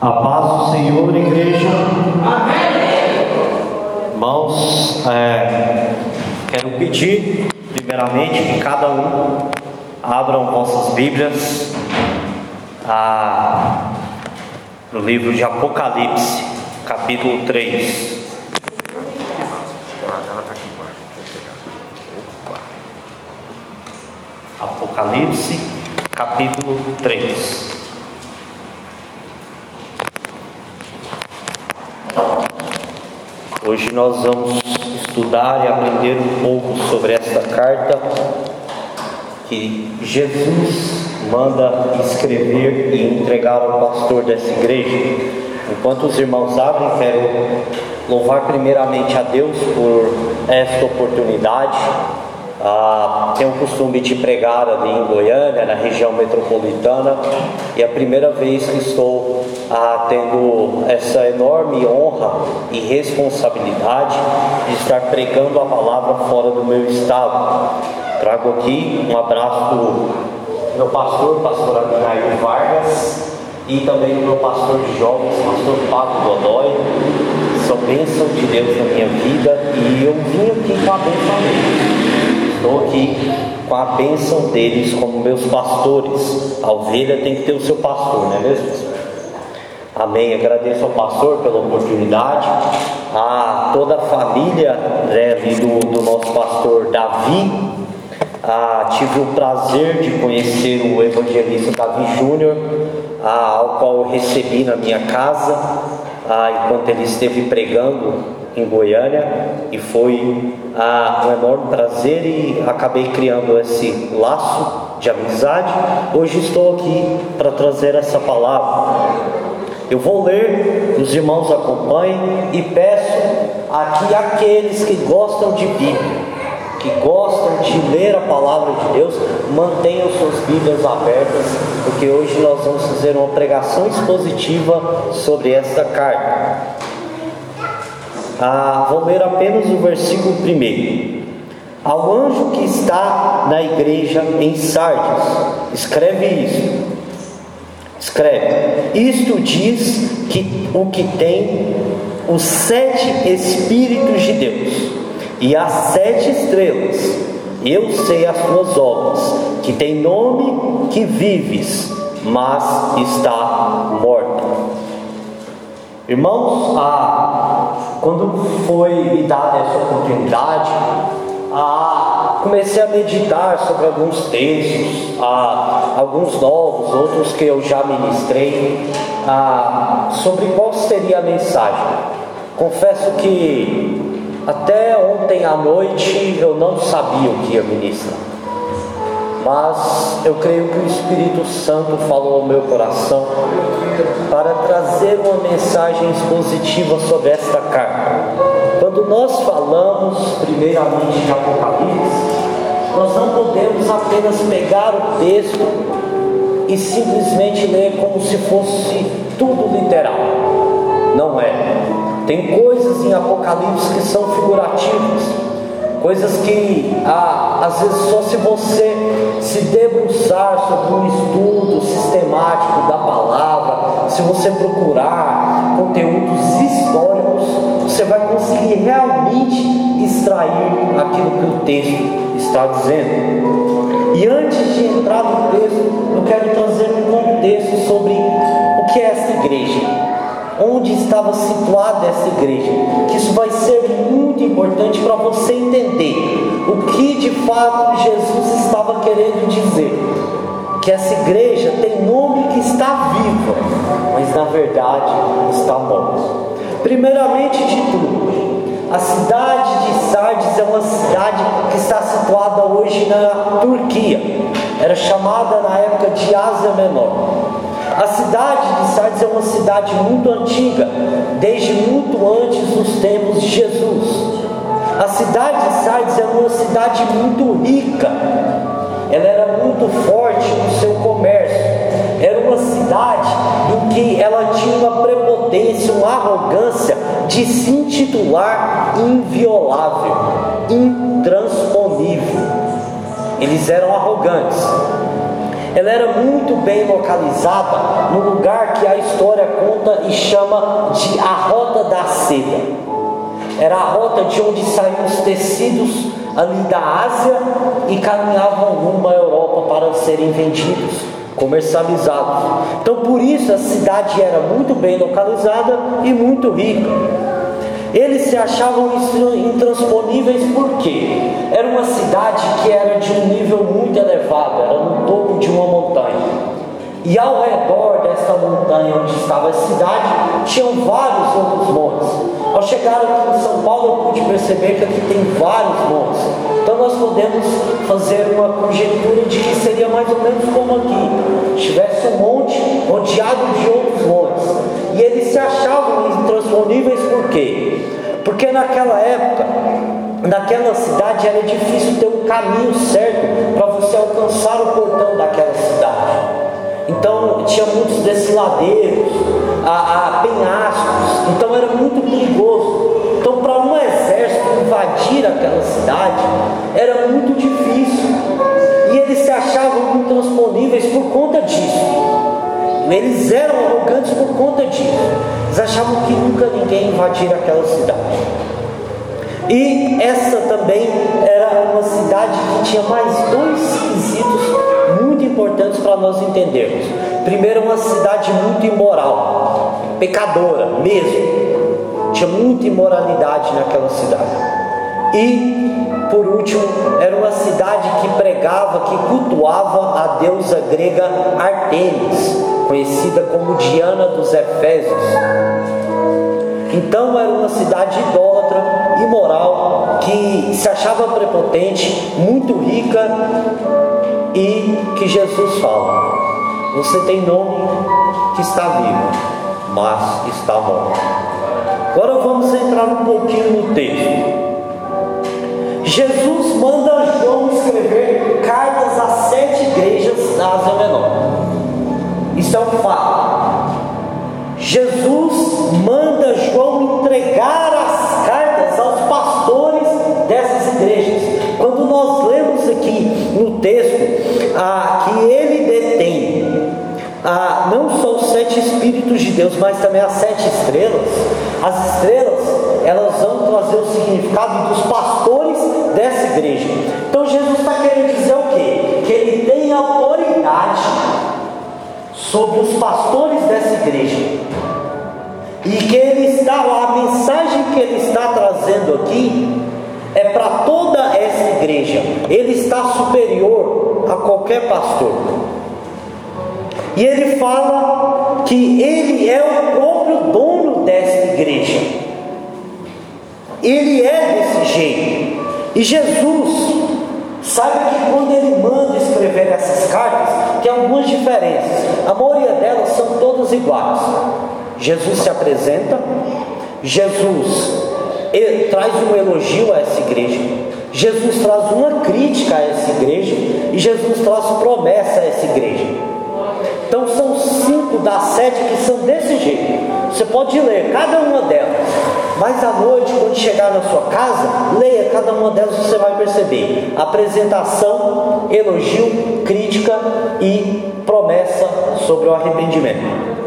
A paz do Senhor, igreja. Amém. Irmãos, é, quero pedir, primeiramente, que cada um abram vossas Bíblias a, no livro de Apocalipse, capítulo 3. Apocalipse, capítulo 3. Hoje nós vamos estudar e aprender um pouco sobre esta carta que Jesus manda escrever e entregar ao pastor dessa igreja. Enquanto os irmãos abrem, quero louvar primeiramente a Deus por esta oportunidade ah, tenho o costume de pregar ali em Goiânia, na região metropolitana, e é a primeira vez que estou ah, tendo essa enorme honra e responsabilidade de estar pregando a palavra fora do meu estado. Trago aqui um abraço do meu pastor, pastor Abigail Vargas, e também do meu pastor de jovens, pastor Pablo Godoy. São bênção de Deus na minha vida e eu vim aqui com a bênção dele. Estou aqui com a bênção deles como meus pastores. A ovelha tem que ter o seu pastor, não é mesmo? Amém. Agradeço ao pastor pela oportunidade, a toda a família né, do, do nosso pastor Davi. Ah, tive o prazer de conhecer o evangelista Davi Júnior, ah, ao qual recebi na minha casa, ah, enquanto ele esteve pregando em Goiânia e foi ah, um enorme prazer e acabei criando esse laço de amizade. Hoje estou aqui para trazer essa palavra. Eu vou ler, os irmãos acompanhem e peço aqui aqueles que gostam de Bíblia, que gostam de ler a palavra de Deus, mantenham suas Bíblias abertas, porque hoje nós vamos fazer uma pregação expositiva sobre esta carta. Ah, vou ler apenas o versículo primeiro. Ao anjo que está na igreja em Sardes, escreve isso. Escreve: Isto diz que o que tem os sete Espíritos de Deus e as sete estrelas. Eu sei as tuas obras, que tem nome que vives, mas está morta. Irmãos, ah, quando foi me dada essa oportunidade, ah, comecei a meditar sobre alguns textos, ah, alguns novos, outros que eu já ministrei, ah, sobre qual seria a mensagem. Confesso que até ontem à noite eu não sabia o que ia ministrar mas eu creio que o Espírito Santo falou ao meu coração para trazer uma mensagem expositiva sobre esta carta. Quando nós falamos, primeiramente, de Apocalipse, nós não podemos apenas pegar o texto e simplesmente ler como se fosse tudo literal. Não é. Tem coisas em Apocalipse que são figurativas coisas que ah, às vezes só se você se debruçar sobre um estudo sistemático da palavra, se você procurar conteúdos históricos, você vai conseguir realmente extrair aquilo que o texto está dizendo. E antes de entrar no texto, eu quero trazer um contexto sobre o que é essa igreja onde estava situada essa igreja. Que isso vai ser muito importante para você entender o que de fato Jesus estava querendo dizer. Que essa igreja tem nome que está viva, mas na verdade está morta. Primeiramente de tudo, a cidade de Sardes é uma cidade que está situada hoje na Turquia. Era chamada na época de Ásia Menor. A cidade de Sardes é uma cidade muito antiga, desde muito antes dos tempos de Jesus. A cidade de Sardes é uma cidade muito rica, ela era muito forte no seu comércio. Era uma cidade em que ela tinha uma prepotência, uma arrogância de se intitular inviolável, intransponível. Eles eram arrogantes ela era muito bem localizada no lugar que a história conta e chama de a Rota da Seda. Era a rota de onde saíam os tecidos ali da Ásia e caminhavam rumo à Europa para serem vendidos, comercializados. Então, por isso, a cidade era muito bem localizada e muito rica. Eles se achavam intransponíveis porque era uma cidade que era de um nível muito elevado, era no topo de uma montanha. E ao redor dessa montanha onde estava a cidade, tinham vários outros montes. Ao chegar aqui em São Paulo, eu pude perceber que aqui tem vários montes. Então nós podemos fazer uma conjectura de que seria mais ou menos como aqui: tivesse um monte rodeado de outros montes. E eles se achavam intransponíveis por quê? Porque naquela época, naquela cidade era difícil ter um caminho certo para você alcançar o portão daquela cidade. Então tinha muitos desfiladeiros, a, a penhascos, então era muito perigoso. Invadir aquela cidade era muito difícil. E eles se achavam intransponíveis por conta disso. Eles eram arrogantes por conta disso. Eles achavam que nunca ninguém invadir aquela cidade. E essa também era uma cidade que tinha mais dois quesitos muito importantes para nós entendermos. Primeiro, uma cidade muito imoral, pecadora mesmo. Tinha muita imoralidade naquela cidade. E, por último, era uma cidade que pregava, que cultuava a deusa grega Artemis, conhecida como Diana dos Efésios. Então era uma cidade idólatra, imoral, que se achava prepotente, muito rica e que Jesus fala: Você tem nome que está vivo, mas está morto. Agora vamos entrar um pouquinho no texto. Jesus manda João escrever cartas a sete igrejas da Ásia Menor. Isso é um fato. Jesus manda João entregar as cartas aos pastores dessas igrejas. Quando nós lemos aqui no texto ah, que ele detém ah, não só os sete Espíritos de Deus, mas também as sete estrelas, as estrelas elas vão trazer o significado dos pastores igreja. Então Jesus está querendo dizer o quê? Que ele tem autoridade sobre os pastores dessa igreja. E que ele está, a mensagem que ele está trazendo aqui é para toda essa igreja. Ele está superior a qualquer pastor. E ele fala que ele é o próprio dono dessa igreja. Ele é desse jeito. E Jesus, sabe que quando ele manda escrever essas cartas, tem algumas diferenças. A maioria delas são todas iguais. Jesus se apresenta, Jesus traz um elogio a essa igreja, Jesus traz uma crítica a essa igreja e Jesus traz promessa a essa igreja. Então são cinco das sete que são desse jeito. Você pode ler cada uma delas. Mas à noite, quando chegar na sua casa, leia cada uma delas você vai perceber. Apresentação, elogio, crítica e promessa sobre o arrependimento.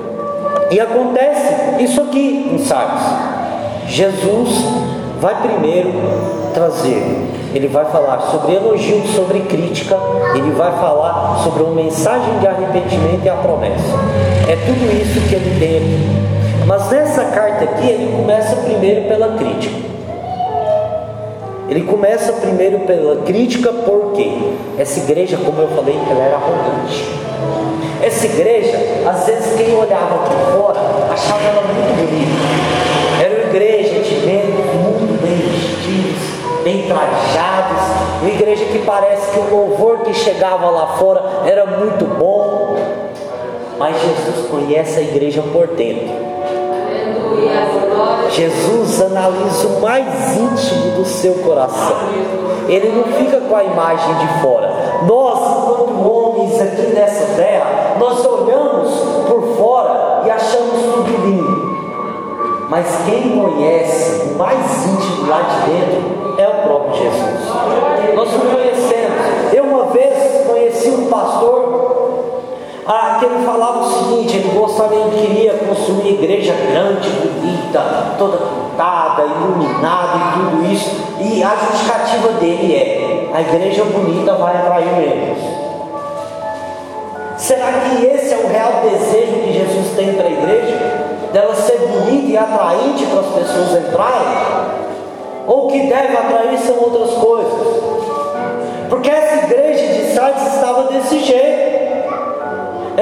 E acontece isso aqui em Sardes. Jesus vai primeiro trazer, ele vai falar sobre elogio, sobre crítica, ele vai falar sobre uma mensagem de arrependimento e a promessa. É tudo isso que ele tem aqui. Mas nessa carta aqui, ele começa primeiro pela crítica. Ele começa primeiro pela crítica, porque essa igreja, como eu falei, ela era arrogante. Essa igreja, às vezes quem olhava por fora achava ela muito bonita. Era uma igreja de membros muito bem vestidos, bem trajados, uma igreja que parece que o louvor que chegava lá fora era muito bom. Mas Jesus conhece a igreja por dentro. Jesus analisa o mais íntimo do seu coração. Ele não fica com a imagem de fora. Nós, enquanto homens aqui nessa terra, nós olhamos por fora e achamos tudo lindo. Mas quem conhece o mais íntimo lá de dentro é o próprio Jesus. Nós o conhecemos. Eu uma vez conheci um pastor ah, que ele falava o seguinte, ele gostaria, ele queria construir igreja grande, bonita, toda pintada, iluminada e tudo isso. E a justificativa dele é: a igreja bonita vai atrair menos. Será que esse é o real desejo que Jesus tem para a igreja? Dela ser bonita e atraente para as pessoas entrarem? Ou que deve atrair são outras coisas? Porque essa igreja de Sardes estava desse jeito.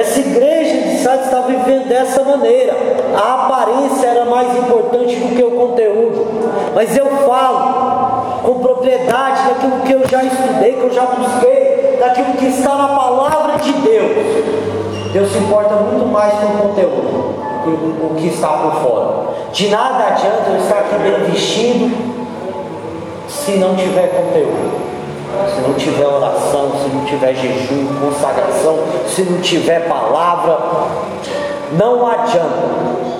Essa igreja de Sardes estava vivendo dessa maneira. A aparência era mais importante do que o conteúdo. Mas eu falo com propriedade daquilo que eu já estudei, que eu já busquei, daquilo que está na palavra de Deus. Deus se importa muito mais com o conteúdo do que está por fora. De nada adianta eu estar aqui bem vestido se não tiver conteúdo se não tiver oração, se não tiver jejum, consagração, se não tiver palavra, não adianta.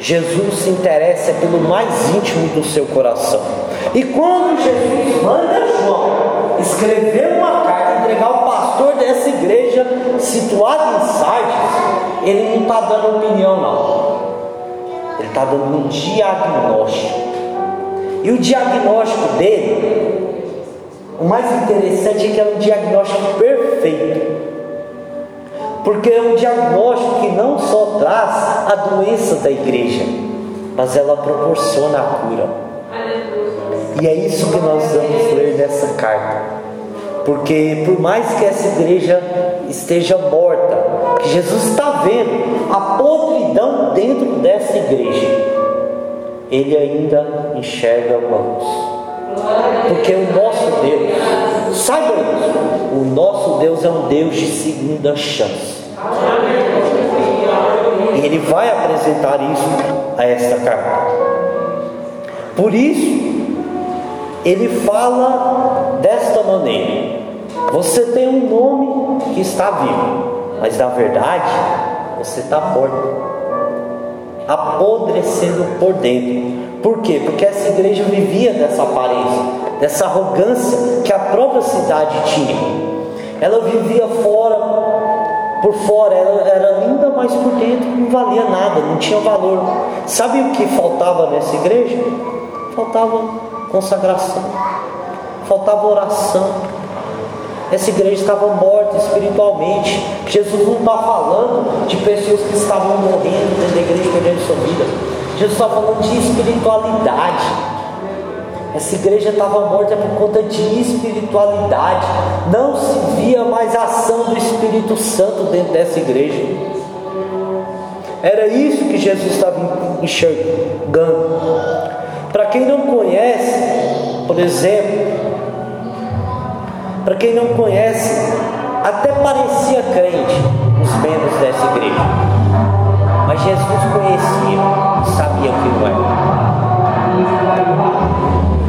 Jesus se interessa pelo mais íntimo do seu coração. E quando Jesus manda João escrever uma carta, entregar ao pastor dessa igreja situada em Sardes, ele não está dando opinião, não. Ele está dando um diagnóstico. E o diagnóstico dele o mais interessante é que é um diagnóstico perfeito. Porque é um diagnóstico que não só traz a doença da igreja, mas ela proporciona a cura. E é isso que nós vamos ler nessa carta. Porque por mais que essa igreja esteja morta, que Jesus está vendo a podridão dentro dessa igreja, ele ainda enxerga luz. Porque o nosso Deus, saiba isso, o nosso Deus é um Deus de segunda chance. E Ele vai apresentar isso a esta carta. Por isso, ele fala desta maneira: Você tem um nome que está vivo, mas na verdade você está morto apodrecendo por dentro. Por quê? Porque essa igreja vivia dessa aparência, dessa arrogância que a própria cidade tinha. Ela vivia fora, por fora, ela era linda, mas por dentro não valia nada, não tinha valor. Sabe o que faltava nessa igreja? Faltava consagração, faltava oração, essa igreja estava morta espiritualmente. Jesus não está falando de pessoas que estavam morrendo dentro da igreja perdendo sua vida. Jesus está falando de espiritualidade. Essa igreja estava morta por conta de espiritualidade. Não se via mais a ação do Espírito Santo dentro dessa igreja. Era isso que Jesus estava enxergando. Para quem não conhece, por exemplo, para quem não conhece, até parecia crente os membros dessa igreja. Mas Jesus conhecia e sabia que não era.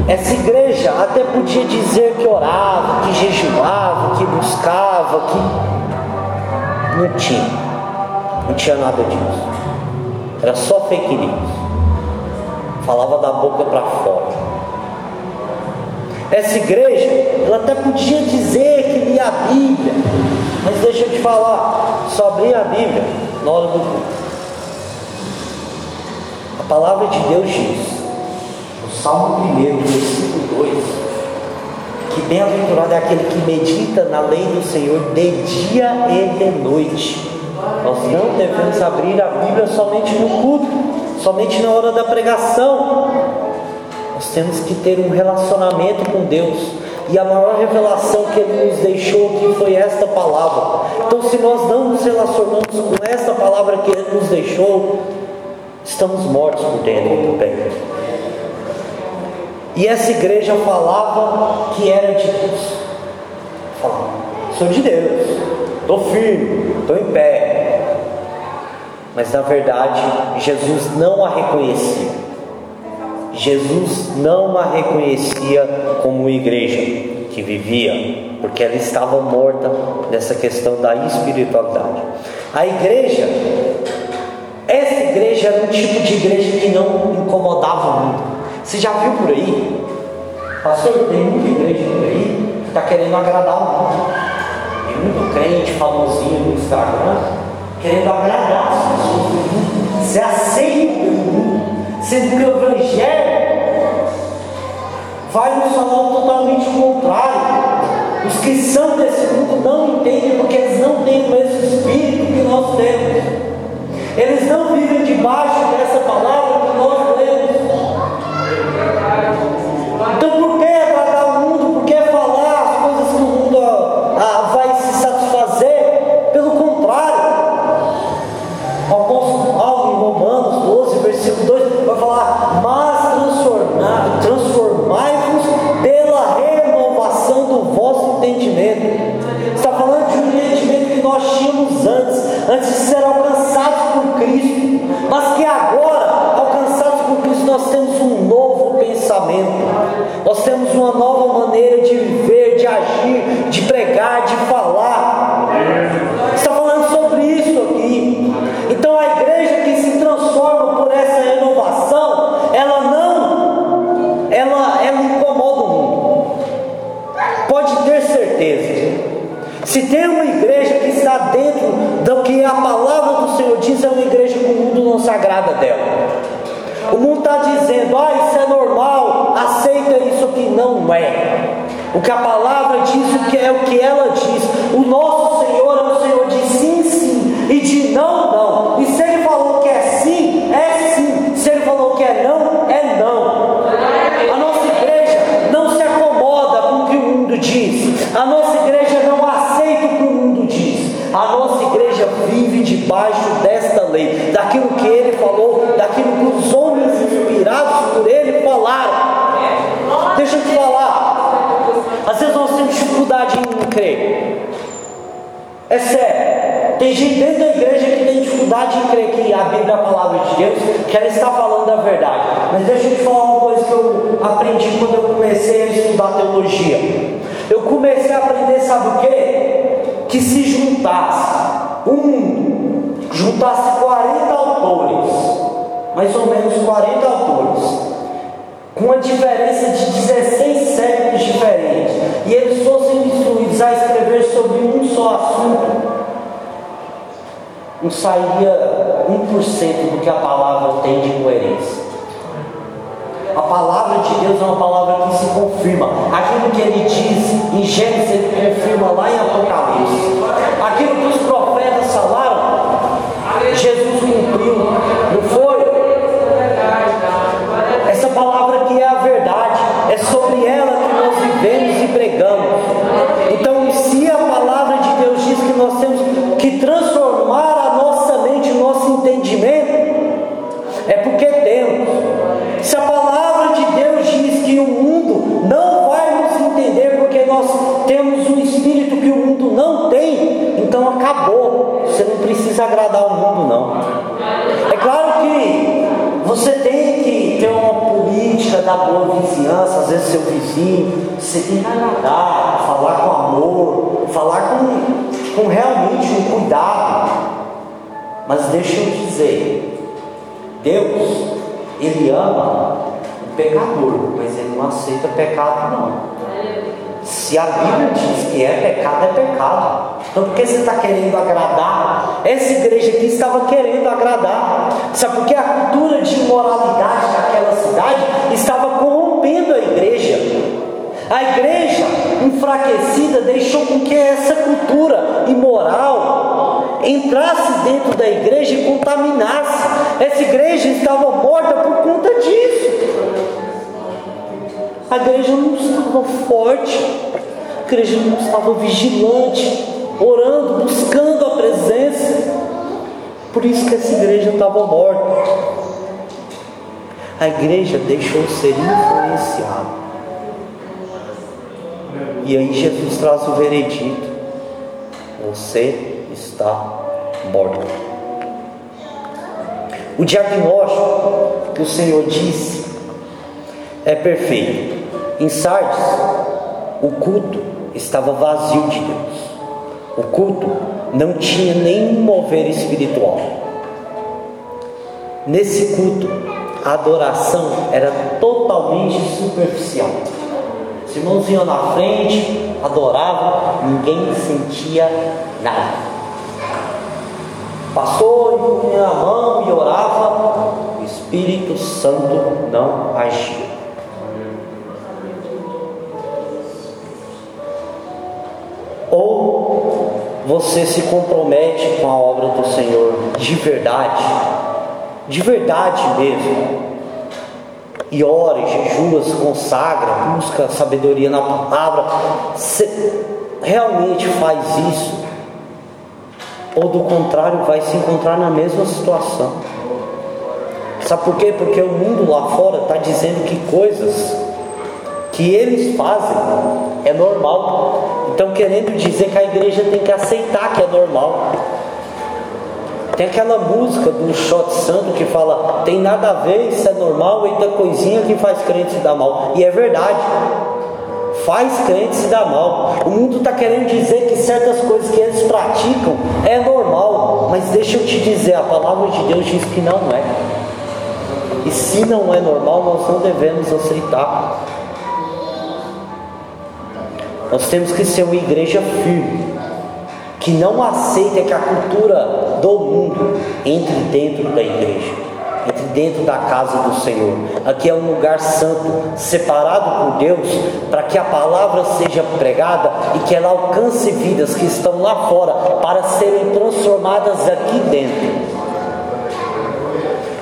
Essa igreja até podia dizer que orava, que jejuava, que buscava, que não tinha. Não tinha nada disso. Era só fake news. Falava da boca para fora. Essa igreja, ela até podia dizer que lia a Bíblia, mas deixa eu te falar, só abrir a Bíblia na hora do culto. A palavra de Deus diz, no Salmo 1, versículo 2, que bem-aventurado é aquele que medita na lei do Senhor de dia e de noite. Nós não devemos abrir a Bíblia somente no culto, somente na hora da pregação, nós temos que ter um relacionamento com Deus. E a maior revelação que Ele nos deixou aqui foi esta palavra. Então, se nós não nos relacionamos com esta palavra que Ele nos deixou, estamos mortos por dentro também. E essa igreja falava que era de Deus. Falava, sou de Deus, estou firme, estou em pé. Mas na verdade, Jesus não a reconhecia. Jesus não a reconhecia como igreja que vivia, porque ela estava morta nessa questão da espiritualidade. A igreja, essa igreja era um tipo de igreja que não incomodava muito. Você já viu por aí? Pastor, tem muita igreja por aí que está querendo agradar o mundo. Tem muito crente famosinho no Instagram querendo agradar as pessoas pelo mundo, sendo que o Evangelho vai nos falar totalmente o contrário. Os que são desse mundo não entendem porque eles não têm o mesmo espírito que nós temos. Eles não vivem debaixo dessa palavra que nós lemos. Então por que agrada dela. O mundo está dizendo, ah, isso é normal, aceita isso que não é. O que a palavra diz, o que é o que ela diz. O nosso Senhor é um Senhor de sim, sim e de não, não. E se daquilo que ele falou, daquilo que os homens inspirados por ele falaram. Deixa eu te falar. Às vezes nós temos dificuldade em crer. É sério. Tem gente dentro da igreja que tem dificuldade em crer que a Bíblia é a palavra de Deus, que ela está falando a verdade. Mas deixa eu te falar uma coisa que eu aprendi quando eu comecei a estudar teologia. Eu comecei a aprender, sabe o quê? Que se juntasse um, juntasse 40 autores, mais ou menos 40 autores, com uma diferença de 16 séculos diferentes, e eles fossem instruídos a escrever sobre um só assunto, não sairia 1% do que a palavra tem de coerência. A palavra de Deus é uma palavra que se confirma. Aquilo que ele diz em Gênesis, ele confirma lá em Apocalipse. Boa vizinhança, às vezes seu vizinho, você tem que agradar, falar com amor, falar com, com realmente um cuidado. Mas deixa eu dizer, Deus, Ele ama o pecador, mas Ele não aceita pecado não. Se a Bíblia diz que é pecado, é pecado. Então por que você está querendo agradar? Essa igreja aqui estava querendo agradar. Sabe por que a cultura de imoralidade daquela cidade estava corrompendo a igreja? A igreja enfraquecida deixou com que essa cultura imoral entrasse dentro da igreja e contaminasse. Essa igreja estava morta por conta disso. A igreja não estava forte, a igreja não estava vigilante, orando, buscando a presença. Por isso que essa igreja estava morta. A igreja deixou ser influenciada. E aí Jesus traz o veredito: você está morto. O diagnóstico que o Senhor disse é perfeito. Em Sardes, o culto estava vazio de Deus. O culto não tinha nenhum mover espiritual. Nesse culto, a adoração era totalmente superficial. Os irmãos iam na frente, adoravam, ninguém sentia nada. Passou, punha a mão e orava, Santo não agia. Ou você se compromete com a obra do Senhor de verdade, de verdade mesmo, e ora, e consagra, busca sabedoria na palavra, você realmente faz isso, ou do contrário, vai se encontrar na mesma situação. Sabe por quê? Porque o mundo lá fora está dizendo que coisas que eles fazem é normal. Então, querendo dizer que a igreja tem que aceitar que é normal. Tem aquela música do Shot Santo que fala: tem nada a ver, isso é normal, eita coisinha que faz crente se dar mal. E é verdade, faz crente se dar mal. O mundo está querendo dizer que certas coisas que eles praticam é normal, mas deixa eu te dizer: a palavra de Deus diz que não é. E se não é normal, nós não devemos aceitar. Nós temos que ser uma igreja firme, que não aceita que a cultura do mundo entre dentro da igreja, entre dentro da casa do Senhor. Aqui é um lugar santo, separado por Deus, para que a palavra seja pregada e que ela alcance vidas que estão lá fora para serem transformadas aqui dentro.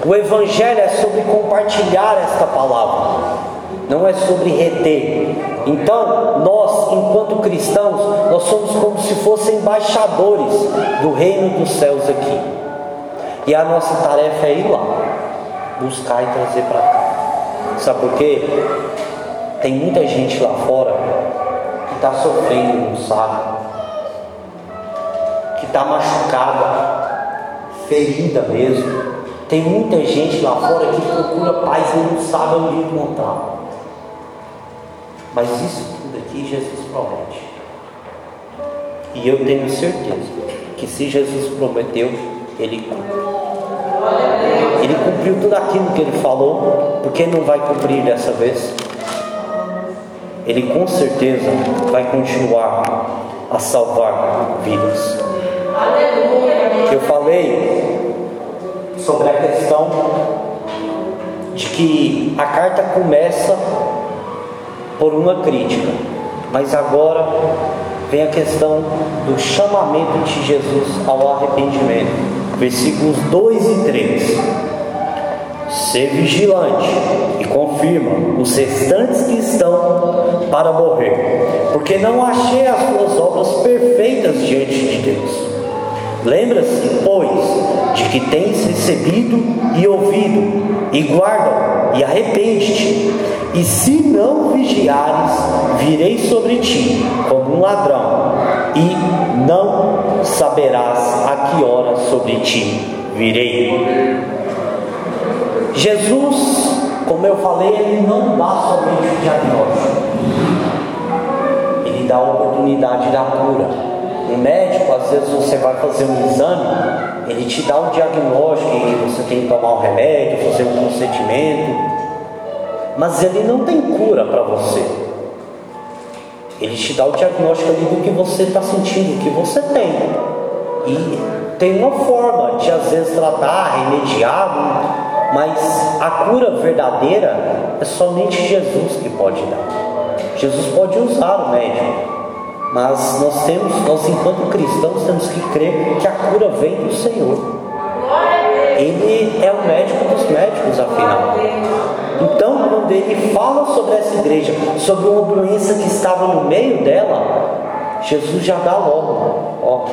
O Evangelho é sobre compartilhar esta palavra, não é sobre reter. Então, nós, enquanto cristãos, nós somos como se fossem embaixadores do reino dos céus aqui. E a nossa tarefa é ir lá, buscar e trazer para cá. Sabe por quê? Tem muita gente lá fora que está sofrendo, não sabe, que está machucada, ferida mesmo. Tem muita gente lá fora que procura paz e não sabe onde encontrar. Mas isso tudo aqui Jesus promete. E eu tenho certeza que se Jesus prometeu, Ele cumpre. Ele cumpriu tudo aquilo que ele falou, porque não vai cumprir dessa vez. Ele com certeza vai continuar a salvar vidas. Eu falei sobre a questão de que a carta começa por uma crítica, mas agora vem a questão do chamamento de Jesus ao arrependimento. Versículos 2 e 3. Ser vigilante e confirma os restantes que estão para morrer, porque não achei as tuas obras perfeitas diante de Deus. Lembra-se, pois, de que tens recebido e ouvido, e guarda, e arrepende-te. E se não vigiares, virei sobre ti como um ladrão, e não saberás a que hora sobre ti virei. Jesus, como eu falei, ele não dá somente o diagnóstico, ele dá a oportunidade da cura. Um médico, às vezes você vai fazer um exame, ele te dá um diagnóstico e você tem que tomar um remédio, fazer um procedimento, mas ele não tem cura para você. Ele te dá o diagnóstico ali do que você está sentindo, o que você tem. E tem uma forma de às vezes tratar, remediar, mas a cura verdadeira é somente Jesus que pode dar. Jesus pode usar o médico, mas nós temos, nós enquanto cristãos temos que crer que a cura vem do Senhor. Ele é o médico dos médicos, afinal. Então, quando ele fala sobre essa igreja, sobre uma doença que estava no meio dela, Jesus já dá logo, ó.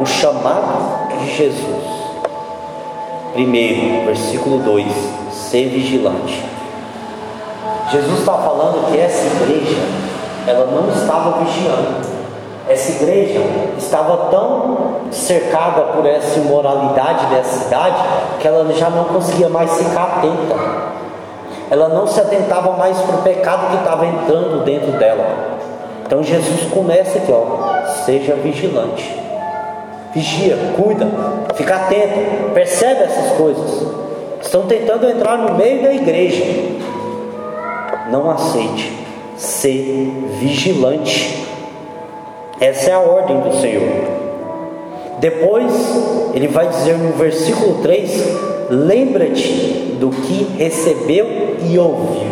O chamado de Jesus. Primeiro, versículo 2: ser vigilante. Jesus está falando que essa igreja, ela não estava vigiando. Essa igreja estava tão cercada por essa imoralidade dessa cidade que ela já não conseguia mais ficar atenta. Ela não se atentava mais para o pecado que estava entrando dentro dela. Então Jesus começa aqui, ó, seja vigilante. Vigia, cuida, fica atento, percebe essas coisas. Estão tentando entrar no meio da igreja não aceite. Ser vigilante. Essa é a ordem do Senhor. Depois, ele vai dizer no versículo 3: Lembra-te do que recebeu e ouviu.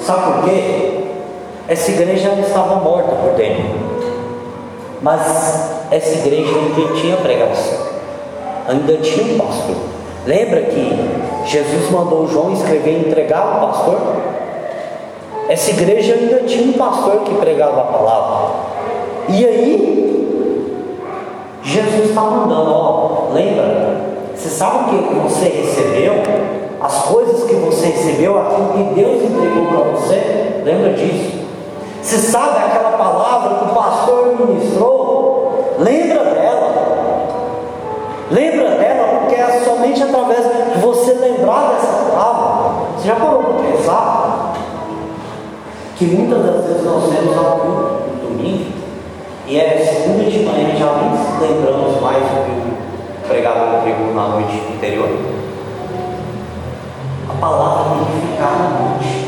Sabe por quê? Essa igreja estava morta por dentro, mas essa igreja ainda tinha pregação, ainda tinha um pastor. Lembra que Jesus mandou João escrever e entregar o pastor? Essa igreja ainda tinha um pastor que pregava a palavra. E aí, Jesus está mandando, ó, lembra? Você sabe o que você recebeu? As coisas que você recebeu, aquilo que Deus entregou para você, lembra disso? Você sabe aquela palavra que o pastor ministrou? Lembra dela. Lembra dela, porque é somente através de você lembrar dessa palavra. Você já parou para pensar que muitas das vezes nós temos algo e é segunda de manhã já nem lembramos mais do que pregava pregou na noite anterior? A palavra tem que ficar na mente.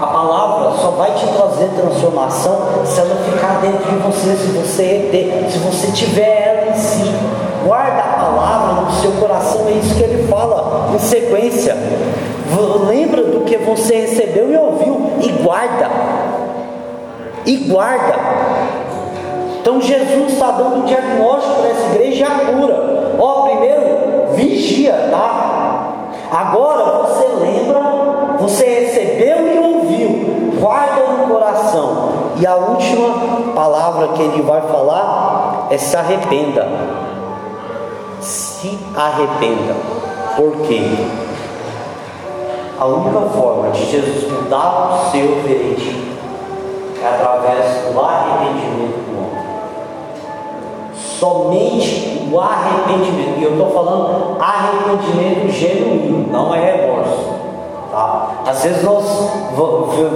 A palavra só vai te trazer transformação se ela ficar dentro de você, se você ter, se você tiver ela em si. Guarda a palavra no seu coração, é isso que ele fala em sequência. Lembra do que você recebeu e ouviu e guarda. E guarda. Então Jesus está dando um diagnóstico para essa igreja e a cura. Ó, primeiro, vigia, tá? Agora você lembra, você recebeu e ouviu, guarda no coração. E a última palavra que ele vai falar é se arrependa. Se arrependa. Por quê? A única forma de Jesus mudar o seu veredito é através do arrependimento. Somente o arrependimento, e eu estou falando arrependimento genuíno, não é remorso. Tá? Às vezes nós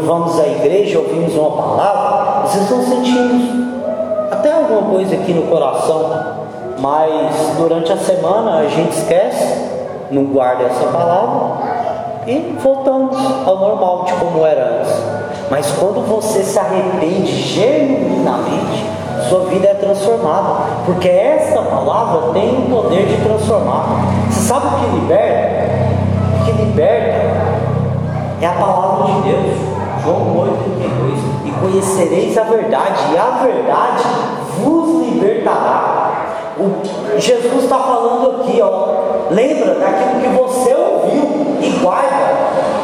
vamos à igreja, ouvimos uma palavra, às vezes nós sentimos até alguma coisa aqui no coração, mas durante a semana a gente esquece, não guarda essa palavra e voltamos ao normal de como era antes. Mas quando você se arrepende genuinamente, sua vida transformada, porque essa palavra tem o poder de transformar. Você sabe o que liberta? O que liberta é a palavra de Deus. João 8, 32. E conhecereis a verdade, e a verdade vos libertará. O, Jesus está falando aqui, ó. Lembra daquilo que você ouviu e guarda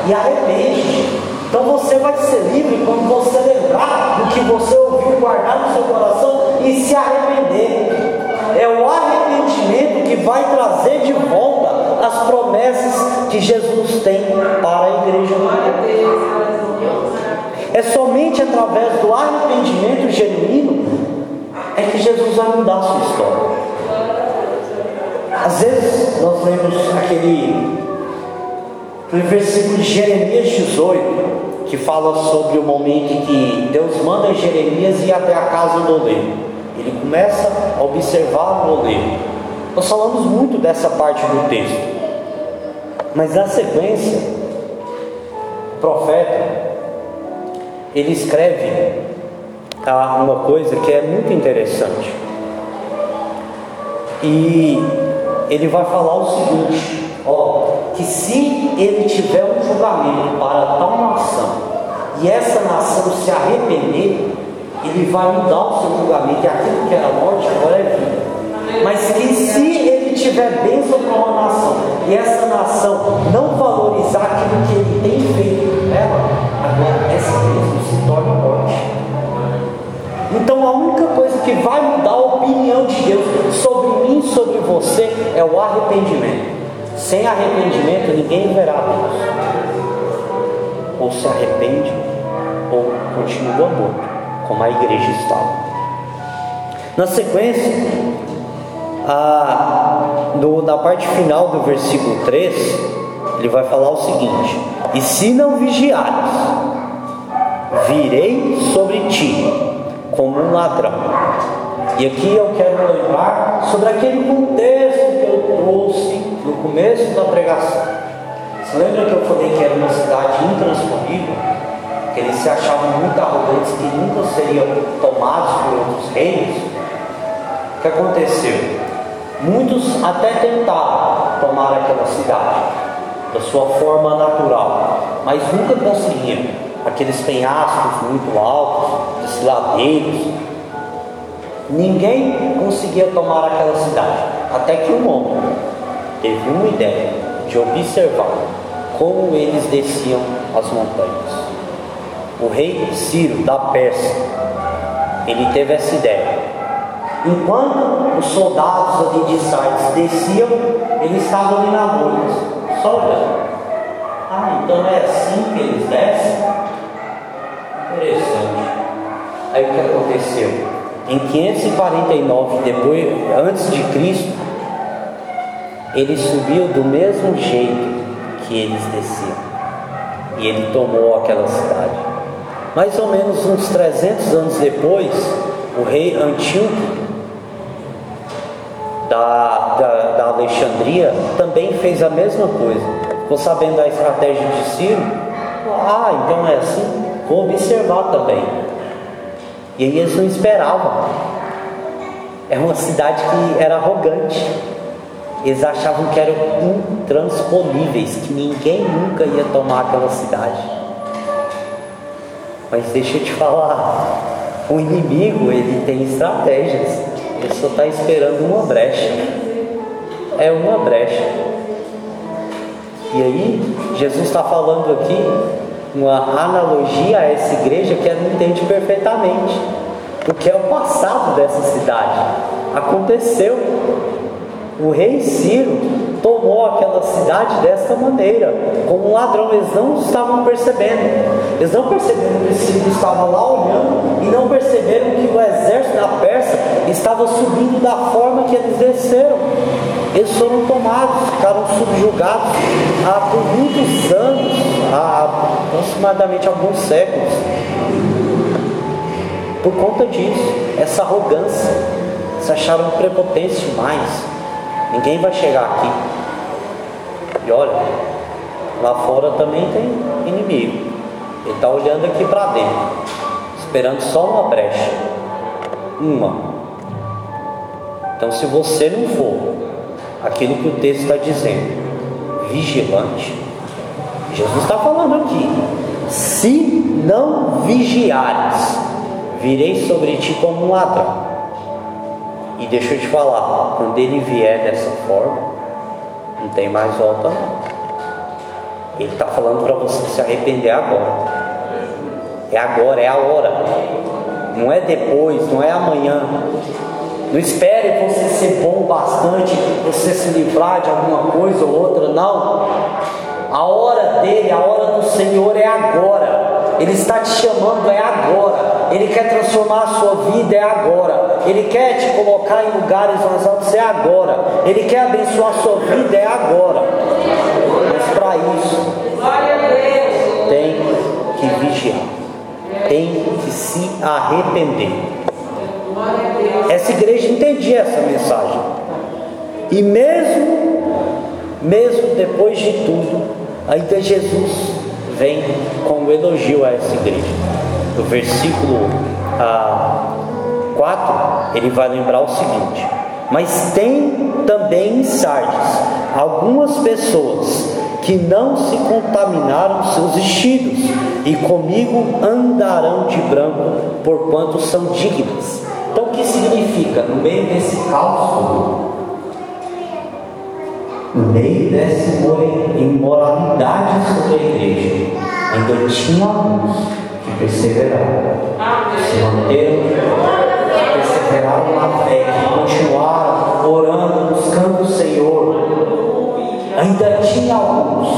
e arrepende. Então você vai ser livre quando você lembrar do que você ouviu, guardar no seu coração e se arrepender. É o arrependimento que vai trazer de volta as promessas que Jesus tem para a igreja. É somente através do arrependimento genuíno é que Jesus vai mudar a sua história. Às vezes nós lemos aquele versículo de Jeremias 18, que fala sobre o momento em que Deus manda Jeremias ir até a casa do oleiro. Ele começa a observar o oleiro. Nós falamos muito dessa parte do texto. Mas na sequência, o profeta ele escreve tá, uma coisa que é muito interessante. E ele vai falar o seguinte: ó, que se ele tiver um julgamento para tal nação e essa nação se arrepender, ele vai mudar o seu julgamento e aquilo que era morte agora é vida. Mas que se ele tiver bênção para uma nação e essa nação não valorizar aquilo que ele tem feito nela, agora essa bênção se torna morte. Então a única coisa que vai mudar a opinião de Deus sobre mim, sobre você, é o arrependimento. Sem arrependimento ninguém verá Deus. Ou se arrepende, ou continua morto, como a igreja estava. Na sequência, a, parte final do versículo 3, ele vai falar o seguinte: E se não vigiares, virei sobre ti como um ladrão. E aqui eu quero lembrar sobre aquele contexto que eu trouxe no começo da pregação. Você lembra que eu falei que era uma cidade intransponível? Eles se achavam muito arrogantes, que nunca seriam tomados por outros reinos? que aconteceu? Muitos até tentaram tomar aquela cidade da sua forma natural, mas nunca conseguiam. Aqueles penhascos muito altos, desfiladeiros, ninguém conseguia tomar aquela cidade. Até que um homem teve uma ideia de observar como eles desciam as montanhas. O rei Ciro da Pérsia, ele teve essa ideia. Enquanto os soldados ali de Sardes desciam, ele estava ali na noite, só olhando. Ah, então é assim que eles descem? Interessante. Aí o que aconteceu? Em 549 depois, antes de Cristo, ele subiu do mesmo jeito que eles desciam. E ele tomou aquela cidade. Mais ou menos uns 300 anos depois, o rei Antíoco da, da, da, Alexandria também fez a mesma coisa. Ficou sabendo da estratégia de Ciro? Ah, então é assim? Vou observar também. E aí eles não esperavam. É uma cidade que era arrogante. Eles achavam que eram intransponíveis, que ninguém nunca ia tomar aquela cidade. Mas deixa eu te falar, o inimigo ele tem estratégias. Ele só está esperando uma brecha. É uma brecha. E aí, Jesus está falando aqui uma analogia a essa igreja que ela entende perfeitamente. Porque é o passado dessa cidade. Aconteceu. O rei Ciro tomou aquela cidade desta maneira, como um ladrão. Eles não estavam percebendo. Eles não perceberam que Ciro estava lá olhando e não perceberam que o exército da Pérsia estava subindo da forma que eles desceram. Eles foram tomados, ficaram subjugados há por muitos anos, há aproximadamente alguns séculos. Por conta disso, essa arrogância, se acharam prepotentes demais. Ninguém vai chegar aqui. E olha, lá fora também tem inimigo. Ele está olhando aqui para dentro, esperando só uma brecha. Uma. Então, se você não for aquilo que o texto está dizendo, vigilante, Jesus está falando aqui: se não vigiares, virei sobre ti como um ladrão. E deixa eu te falar, quando ele vier dessa forma, não tem mais volta não. Ele está falando para você se arrepender agora. É agora, é a hora. Não é depois, não é amanhã. Não espere você ser bom bastante, você se livrar de alguma coisa ou outra, não. A hora dele, a hora do Senhor é agora. Ele está te chamando, é agora. Ele quer transformar a sua vida é agora. Ele quer te colocar em lugares mais altos é agora. Ele quer abençoar a sua vida é agora. Mas para isso tem que vigiar. Tem que se arrepender. Essa igreja entendia essa mensagem. E mesmo, mesmo depois de tudo, ainda Jesus vem com um elogio a essa igreja no versículo ah, 4, ele vai lembrar o seguinte: Mas tem também em Sardes algumas pessoas que não se contaminaram seus vestidos, e comigo andarão de branco, porquanto são dignas. Então, o que significa? No meio desse caos, no meio dessa imoralidade sobre a igreja, ainda tinha alguns perseveraram, se manteram, perseveraram na fé, que continuaram orando, buscando o Senhor. Ainda tinha alguns.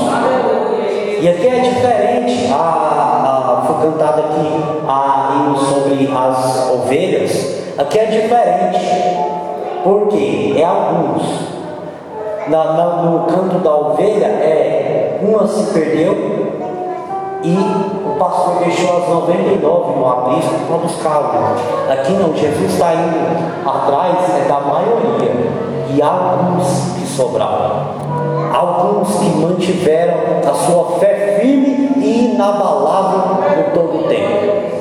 E aqui é diferente, a, a, foi cantada aqui a hino sobre as ovelhas. Aqui é diferente, porque é alguns. Na, na, no canto da ovelha é uma se perdeu e o pastor deixou as 99 no aprisco para buscar o Aqui não, Jesus está indo atrás é da maioria e alguns que sobraram. Alguns que mantiveram a sua fé firme e inabalável por todo o tempo.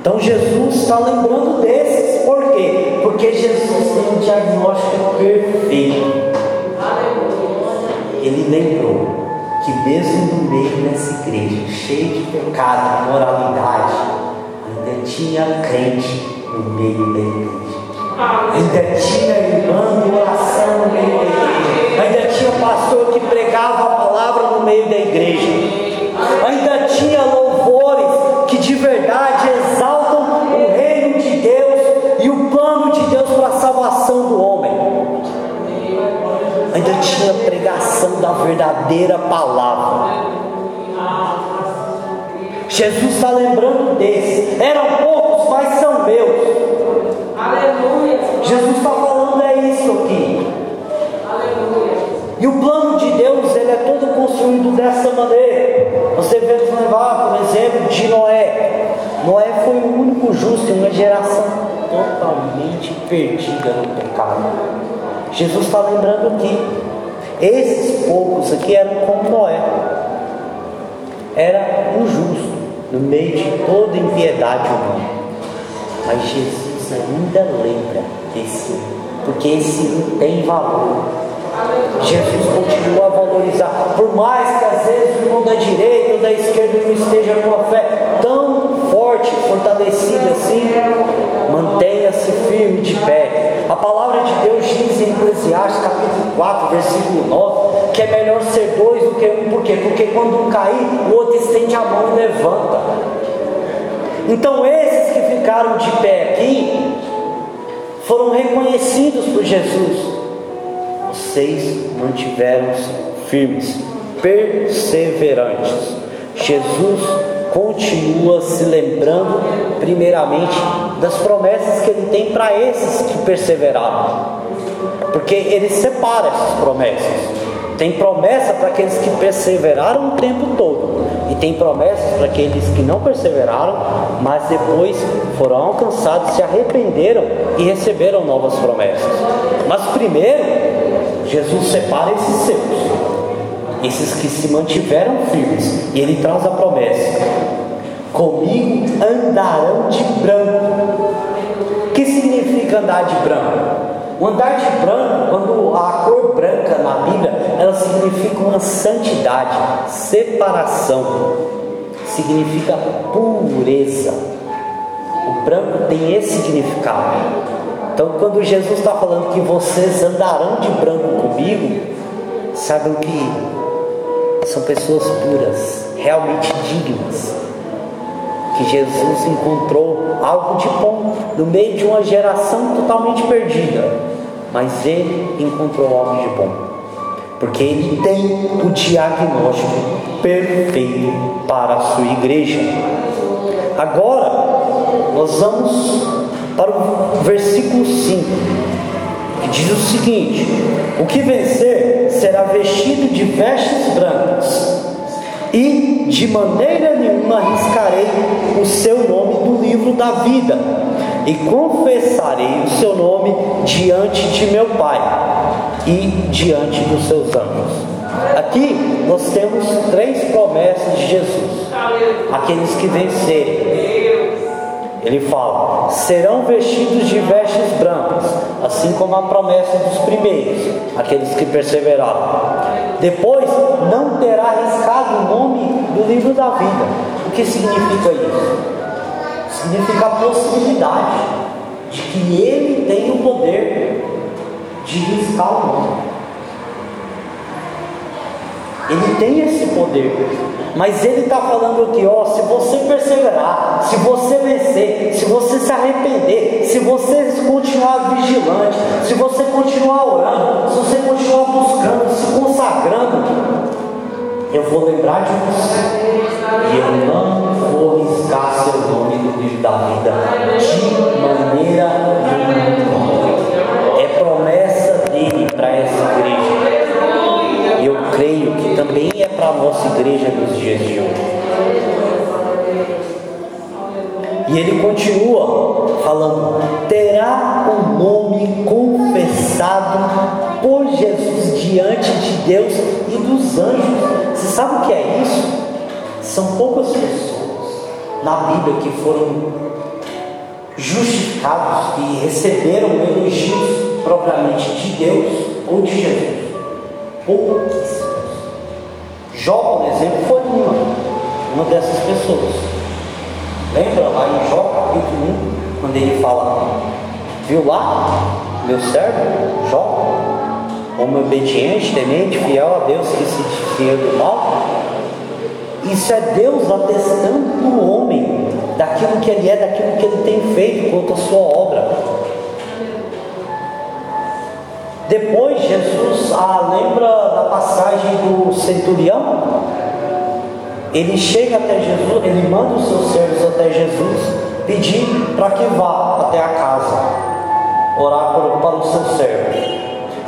Então Jesus está lembrando desses Por quê? Porque Jesus tem um diagnóstico perfeito. Ele lembrou que mesmo no meio dessa igreja, cheia de pecado, moralidade, ainda tinha crente no meio da igreja. Ainda tinha irmã de oração no meio da igreja. Ainda tinha pastor que pregava a palavra no meio da igreja. Da verdadeira palavra. Jesus está lembrando desses. Eram poucos, mas são meus. Aleluia. Jesus está falando é isso aqui. Aleluia. E o plano de Deus, ele é todo construído dessa maneira. Você vê levar, por exemplo, de Noé. Noé foi o único justo em uma geração totalmente perdida no pecado. Jesus está lembrando aqui. Esses poucos aqui eram como Noé. Era um justo no meio de toda impiedade humana. Mas Jesus ainda lembra desse, porque esse não tem valor. Jesus continua a valorizar, por mais que às vezes o irmão da direita ou da esquerda não esteja com a fé tão forte, fortalecida assim, mantenha-se firme de pé. A palavra de Deus diz Eclesiastes capítulo 4, versículo 9, que é melhor ser dois do que um, por quê? Porque quando um cair, o outro estende a mão e levanta. Então esses que ficaram de pé aqui foram reconhecidos por Jesus. Vocês mantiveram-se firmes, perseverantes. Jesus continua se lembrando, primeiramente, das promessas que ele tem para esses que perseveraram, porque ele separa essas promessas. Tem promessa para aqueles que perseveraram o tempo todo, e tem promessas para aqueles que não perseveraram, mas depois foram alcançados, se arrependeram e receberam novas promessas. Mas primeiro, Jesus separa esses seus, esses que se mantiveram firmes, e ele traz a promessa: Comigo andarão de branco. O que significa andar de branco? O andar de branco, quando a cor branca na Bíblia, ela significa uma santidade, separação, significa pureza. O branco tem esse significado. Então, quando Jesus está falando que vocês andarão de branco comigo, sabem que são pessoas puras, realmente dignas. Que Jesus encontrou algo de bom no meio de uma geração totalmente perdida mas ele encontrou algo de bom, porque ele tem o diagnóstico perfeito para a sua igreja. Agora, nós vamos para o versículo 5, que diz o seguinte: O que vencer será vestido de vestes brancas, e de maneira nenhuma arriscarei o seu nome do livro da vida e confessarei o seu nome diante de meu Pai e diante dos seus anjos. Aqui nós temos três promessas de Jesus. Aqueles que vencerem. Ele fala: serão vestidos de vestes brancas, assim como a promessa dos primeiros, aqueles que perseveraram. Depois, não terá arriscado o nome do livro da vida. O que significa isso? significa a possibilidade de que ele tem o poder de riscar o mundo. Ele tem esse poder, mas ele está falando aqui, ó, se você perseverar, se você vencer, se você se arrepender, se você continuar vigilante, se você continuar orando, se você continuar buscando, se consagrando, eu vou lembrar de você e eu não vou riscar seu nome do livro da vida de maneira nenhuma. É promessa dele para a nossa igreja nos dias de hoje. E ele continua falando: terá o nome confessado por Jesus diante de Deus e dos anjos. Você sabe o que é isso? São poucas pessoas na Bíblia que foram justificados que receberam elogios propriamente de Deus ou de Jesus? Pouquíssimos. Jó, por exemplo, foi uma, uma dessas pessoas. Lembra lá em Jó, capítulo 1, quando ele fala, viu lá, meu servo, Jó, homem obediente, temente, fiel a Deus, que se desvia do mal? Isso é Deus atestando o homem daquilo que ele é, daquilo que ele tem feito quanto a sua obra. Depois Ah, lembra da passagem do centurião. Ele chega até Jesus, ele manda os seus servos até Jesus, pedir para que vá até a casa, orar para, os seus servos.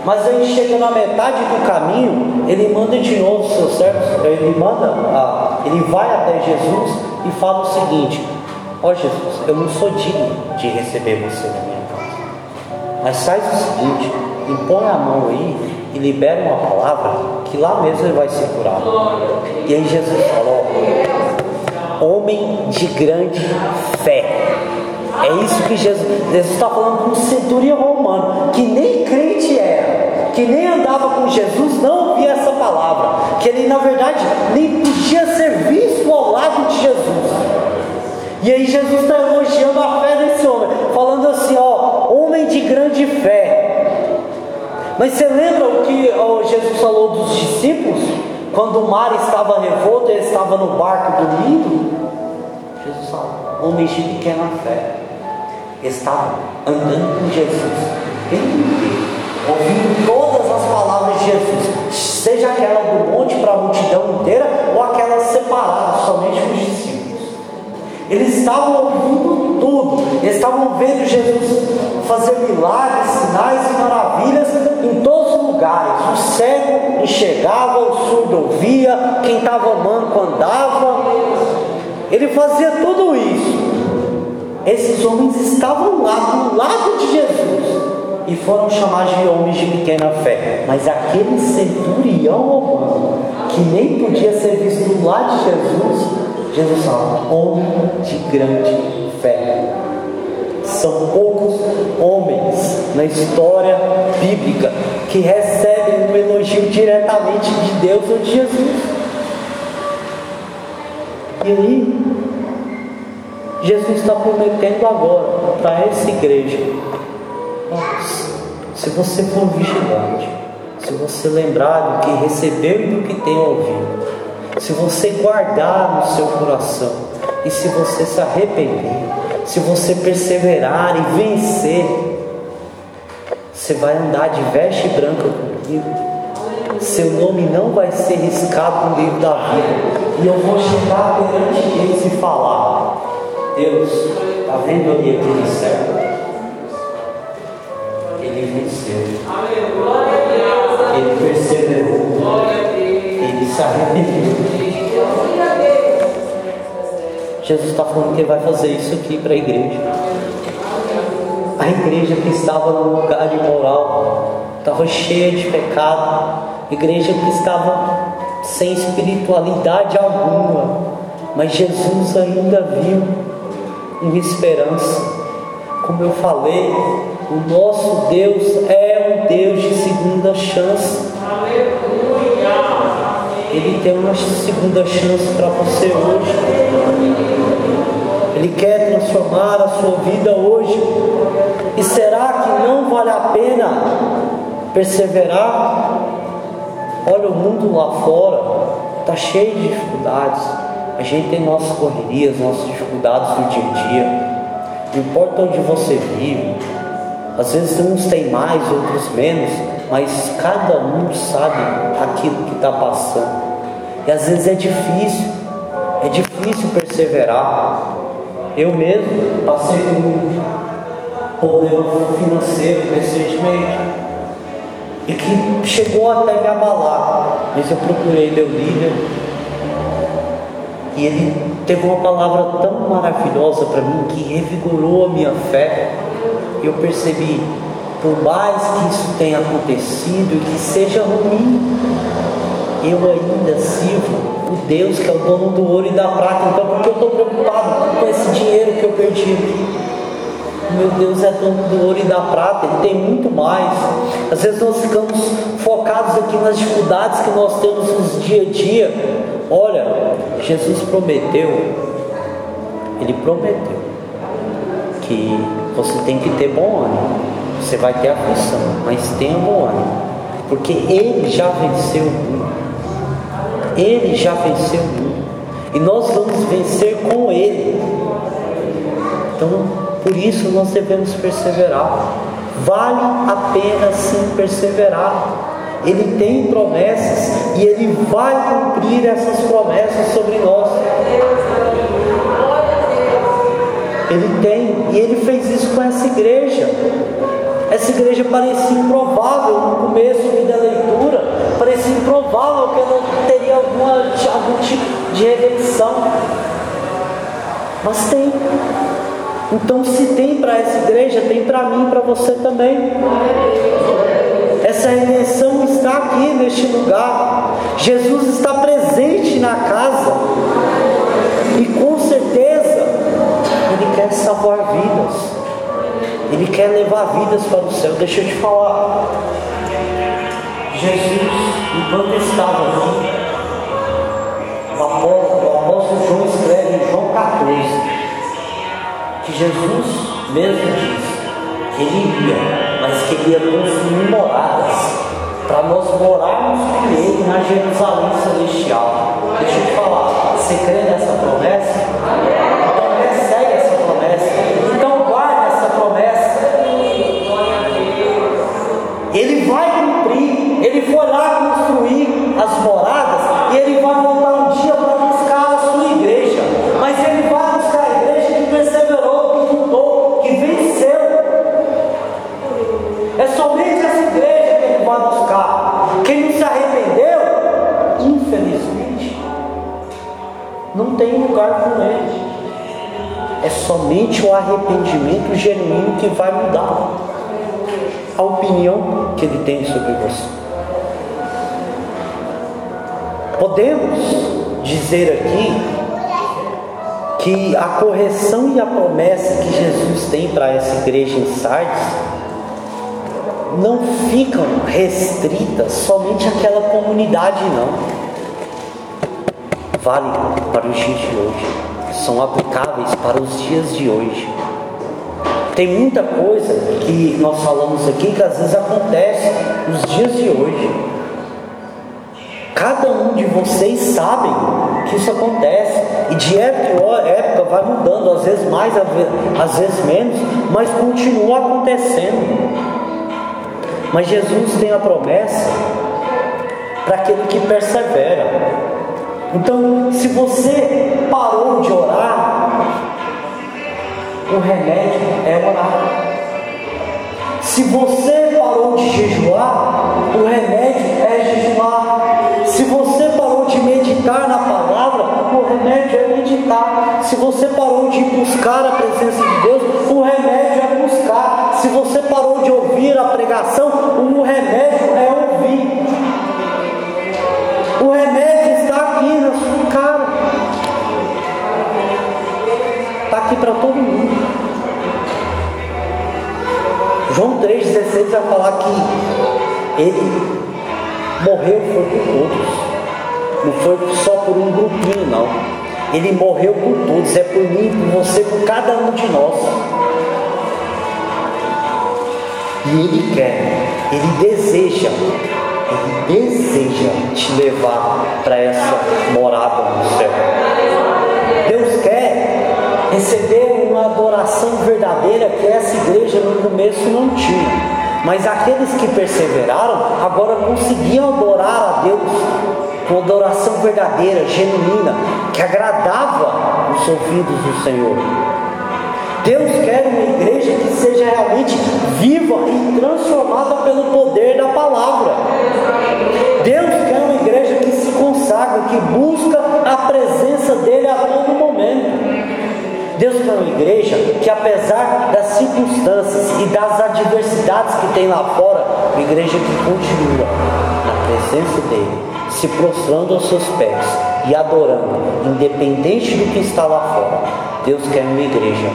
Mas aí chega na metade do caminho, ele manda de novo os seus servos, ele manda, ah, ele vai até Jesus e fala o seguinte: Ó oh, Jesus, eu não sou digno de receber você na minha casa. Mas faz o seguinte, impõe a mão aí e libera uma palavra que lá mesmo ele vai se curar. E aí Jesus falou, homem de grande fé. É isso que Jesus, Jesus está falando com um centurião romano, que nem crente era, que nem andava com Jesus, não ouvia essa palavra, que ele na verdade nem podia ser visto ao lado de Jesus. E aí Jesus está elogiando a fé desse homem, falando assim, ó, homem de grande fé. Mas você lembra o que Jesus falou dos discípulos? Quando o mar estava revolto e ele estava no barco dormindo? Jesus falou, homens de pequena fé. Estavam andando com Jesus, ouvindo todas as palavras de Jesus, seja aquela do monte para a multidão inteira ou aquela separada somente para os discípulos. Eles estavam ouvindo eles estavam vendo Jesus fazer milagres, sinais e maravilhas em todos os lugares. O cego enxergava, o surdo ouvia, quem estava manco andava. Ele fazia tudo isso. Esses homens estavam lá, do lado de Jesus, e foram chamados de homens de pequena fé. Mas aquele centurião romano, que nem podia ser visto do lado de Jesus, Jesus fala, homem de grande fé. São poucos homens na história bíblica que recebem um elogio diretamente de Deus ou de Jesus. E aí, Jesus está prometendo agora para essa igreja: se você for vigilante, se você lembrar do que recebeu e do que tem ouvido, se você guardar no seu coração e se você se arrepender, se você perseverar e vencer, você vai andar de veste branca comigo. Seu nome não vai ser riscado no livro da vida. E eu vou chegar perante eles e falar: Deus, está vendo ali aquele servo? Ele venceu. Ele perseverou ele se arrependeu. Jesus está falando que ele vai fazer isso aqui para a igreja. A igreja que estava num lugar imoral, estava cheia de pecado, igreja que estava sem espiritualidade alguma, mas Jesus ainda viu uma esperança. Como eu falei, o nosso Deus é um Deus de segunda chance. Ele tem uma segunda chance para você hoje. Ele quer transformar a sua vida hoje. E será que não vale a pena perseverar? Olha, o mundo lá fora está cheio de dificuldades. A gente tem nossas correrias, nossas dificuldades do dia a dia. Não importa onde você vive, às vezes uns têm mais, outros menos, mas cada um sabe aquilo que está passando. E às vezes é difícil, é difícil perseverar. Eu mesmo passei por um problema financeiro recentemente e que chegou até me abalar. Mas eu procurei meu líder e ele teve uma palavra tão maravilhosa para mim que revigorou a minha fé. Eu percebi, por mais que isso tenha acontecido e que seja ruim, eu ainda sirvo o Deus que é o dono do ouro e da prata. Então, por que eu estou preocupado com esse dinheiro que eu perdi meu Deus é dono do ouro e da prata, Ele tem muito mais. Às vezes nós ficamos focados aqui nas dificuldades que nós temos no dia a dia. Olha, Jesus prometeu, Ele prometeu que você tem que ter bom ânimo. Você vai ter aflição, mas tenha bom ânimo, porque Ele já venceu o mundo. Ele já venceu o mundo. E nós vamos vencer com Ele. Então, por isso nós devemos perseverar. Vale a pena sim perseverar. Ele tem promessas e Ele vai cumprir essas promessas sobre nós. Ele tem, e Ele fez isso com essa igreja. Essa igreja parecia improvável no começo da leitura, parecia improvável que ela alguma, algum tipo de redenção. Mas tem. Então, se tem para essa igreja, tem para mim e para você também. Essa redenção está aqui neste lugar. Jesus está presente na casa. E com certeza, Ele quer salvar vidas. Ele quer levar vidas para o céu. Deixa eu te falar. Jesus, enquanto estava aqui, apóstolo, o apóstolo João escreve em João 14 que Jesus mesmo disse que ele iria, mas que ele ia construir moradas para nós morarmos com ele na Jerusalém celestial. Deixa eu te falar, você crê que vai mudar a opinião que ele tem sobre você. Podemos dizer aqui que a correção e a promessa que Jesus tem para essa igreja em Sardes não ficam restritas somente àquela comunidade, não. Vale para os dias de hoje, são aplicáveis para os dias de hoje. Tem muita coisa que nós falamos aqui que às vezes acontece nos dias de hoje. Cada um de vocês sabe que isso acontece. E de época em época vai mudando, às vezes mais, às vezes menos, mas continua acontecendo. Mas Jesus tem a promessa para aquele que persevera. Então, se você parou de orar, o remédio é orar. Se você parou de jejuar, o remédio é jejuar. Se você parou de meditar na palavra, o remédio é meditar. Se você parou de buscar a presença de Deus, João 3,16 vai falar que ele morreu foi por todos. Não foi só por um grupinho, não. Ele morreu por todos, é por mim, por você, por cada um de nós. E Ele quer, Ele deseja, Ele deseja te levar para essa morada no céu. Deus quer receber uma adoração verdadeira que essa igreja no começo não tinha. Mas aqueles que perseveraram agora conseguiam adorar a Deus com adoração verdadeira, genuína, que agradava os ouvidos do Senhor. Deus quer uma igreja que seja realmente viva e transformada pelo poder da palavra. Deus quer uma igreja que se consagra, que busca a presença dele a todo momento. Deus quer uma igreja que, apesar das circunstâncias e das adversidades que tem lá fora, uma igreja que continua na presença dele, se prostrando aos seus pés e adorando, independente do que está lá fora. Deus quer uma igreja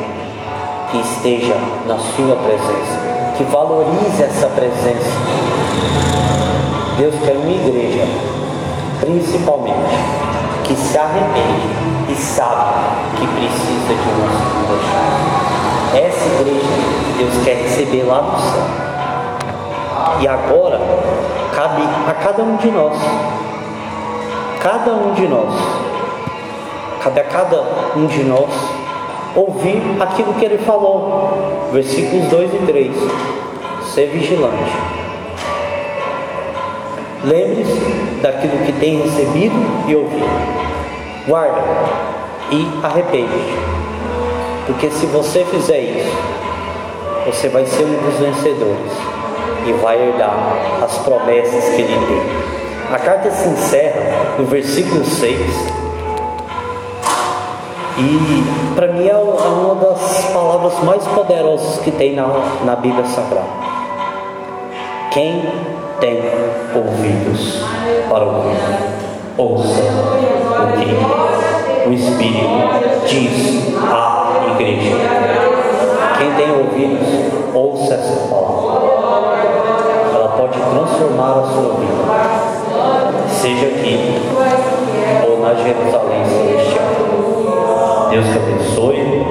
que esteja na sua presença, que valorize essa presença. Deus quer uma igreja, principalmente, que se arrepende e sabe que precisa de uma segunda chance. Essa igreja Deus quer receber lá no céu. E agora cabe a cada um de nós, cada um de nós, cabe a cada um de nós ouvir aquilo que ele falou, versículos 2 e 3. Ser vigilante. Lembre-se daquilo que tem recebido e ouvido guarda e arrepende. Porque se você fizer isso, você vai ser um dos vencedores e vai herdar as promessas que ele tem. A carta se encerra no versículo 6. E para mim é uma das palavras mais poderosas que tem na, na Bíblia Sagrada. Quem tem ouvidos para ouvir, ouça o que o Espírito diz à igreja. Quem tem ouvidos, ouça essa palavra. Ela pode transformar a sua vida, seja aqui ou na Jerusalém Celestial. Deus te abençoe.